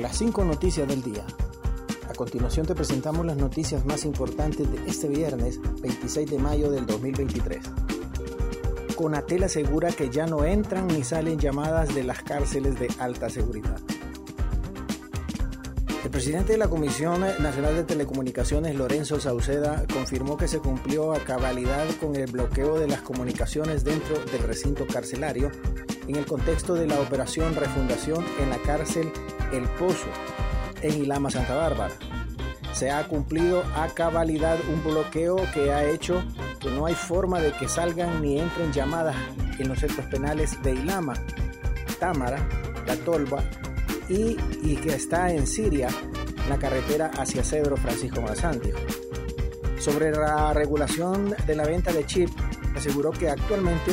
Las cinco noticias del día. A continuación te presentamos las noticias más importantes de este viernes 26 de mayo del 2023. Conatel asegura que ya no entran ni salen llamadas de las cárceles de alta seguridad. El presidente de la Comisión Nacional de Telecomunicaciones, Lorenzo Sauceda, confirmó que se cumplió a cabalidad con el bloqueo de las comunicaciones dentro del recinto carcelario en el contexto de la operación Refundación en la cárcel El Pozo, en Ilama, Santa Bárbara. Se ha cumplido a cabalidad un bloqueo que ha hecho que no hay forma de que salgan ni entren llamadas en los centros penales de Ilama, Támara, La Tolva y, y que está en Siria, la carretera hacia Cedro Francisco Marazantio. Sobre la regulación de la venta de chip, aseguró que actualmente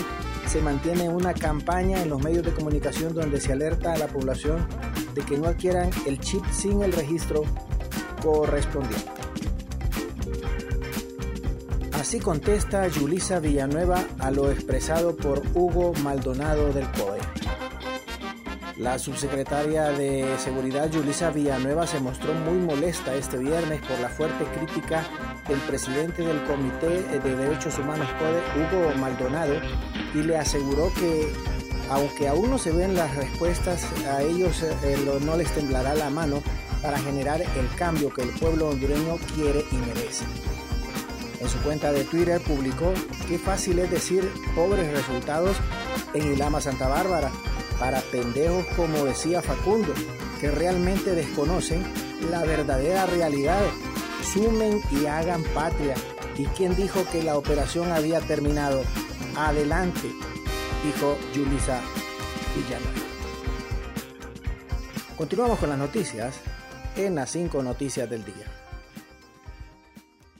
se mantiene una campaña en los medios de comunicación donde se alerta a la población de que no adquieran el chip sin el registro correspondiente. Así contesta Yulisa Villanueva a lo expresado por Hugo Maldonado del COE. La subsecretaria de Seguridad Yulisa Villanueva se mostró muy molesta este viernes por la fuerte crítica del presidente del Comité de Derechos Humanos Hugo Maldonado, y le aseguró que aunque aún no se ven las respuestas, a ellos eh, no les temblará la mano para generar el cambio que el pueblo hondureño quiere y merece. En su cuenta de Twitter publicó qué fácil es decir pobres resultados en Ilama Santa Bárbara para pendejos como decía Facundo, que realmente desconocen la verdadera realidad. Sumen y hagan patria. ¿Y quién dijo que la operación había terminado? Adelante, dijo Yulisa Villanueva. Continuamos con las noticias en las cinco noticias del día.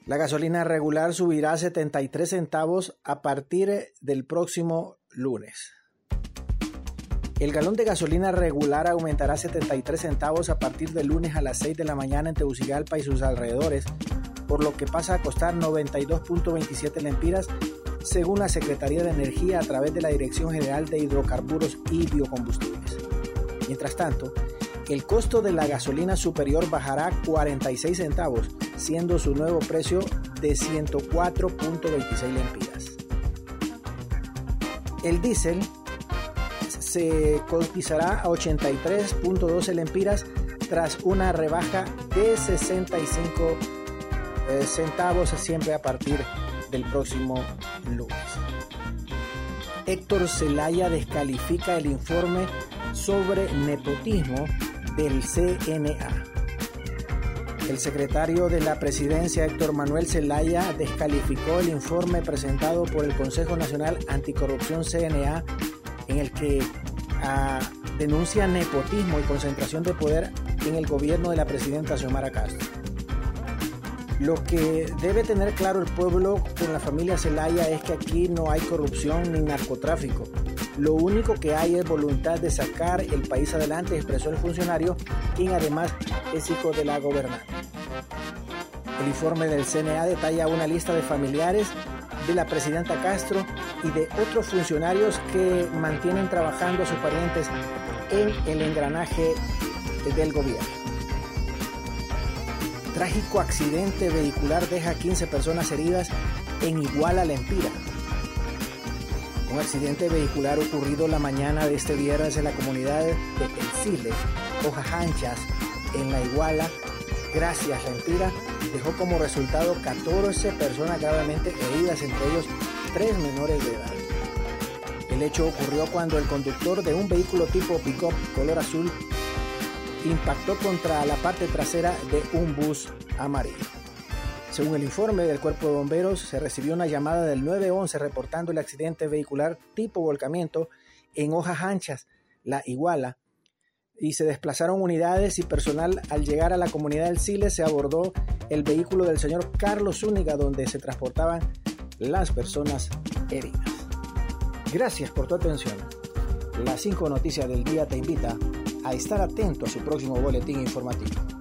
La gasolina regular subirá 73 centavos a partir del próximo lunes. El galón de gasolina regular aumentará 73 centavos a partir del lunes a las 6 de la mañana en Tegucigalpa y sus alrededores, por lo que pasa a costar 92.27 lempiras según la Secretaría de Energía a través de la Dirección General de Hidrocarburos y Biocombustibles. Mientras tanto, el costo de la gasolina superior bajará 46 centavos, siendo su nuevo precio de 104.26 lempiras. El diésel se cotizará a 83.12 lempiras tras una rebaja de 65 eh, centavos siempre a partir del próximo lunes. Héctor Zelaya descalifica el informe sobre nepotismo del CNA. El secretario de la presidencia, Héctor Manuel Zelaya, descalificó el informe presentado por el Consejo Nacional Anticorrupción CNA en el que ah, denuncia nepotismo y concentración de poder en el gobierno de la presidenta Xiomara Castro. Lo que debe tener claro el pueblo con la familia Zelaya es que aquí no hay corrupción ni narcotráfico. Lo único que hay es voluntad de sacar el país adelante, expresó el funcionario, quien además es hijo de la gobernante. El informe del CNA detalla una lista de familiares de la presidenta Castro y de otros funcionarios que mantienen trabajando a sus parientes en el engranaje del gobierno. Trágico accidente vehicular deja 15 personas heridas en Iguala, Lempira. Un accidente vehicular ocurrido la mañana de este viernes en la comunidad de Encile, Hojas Anchas, en la Iguala, gracias Lempira, dejó como resultado 14 personas gravemente heridas, entre ellos tres menores de edad. El hecho ocurrió cuando el conductor de un vehículo tipo pick-up color azul impactó contra la parte trasera de un bus amarillo. Según el informe del cuerpo de bomberos, se recibió una llamada del 911 reportando el accidente vehicular tipo volcamiento en hojas anchas, la Iguala, y se desplazaron unidades y personal. Al llegar a la comunidad del Chile se abordó el vehículo del señor Carlos Zúñiga donde se transportaban las personas heridas. Gracias por tu atención. Las cinco noticias del día te invita a estar atento a su próximo boletín informativo.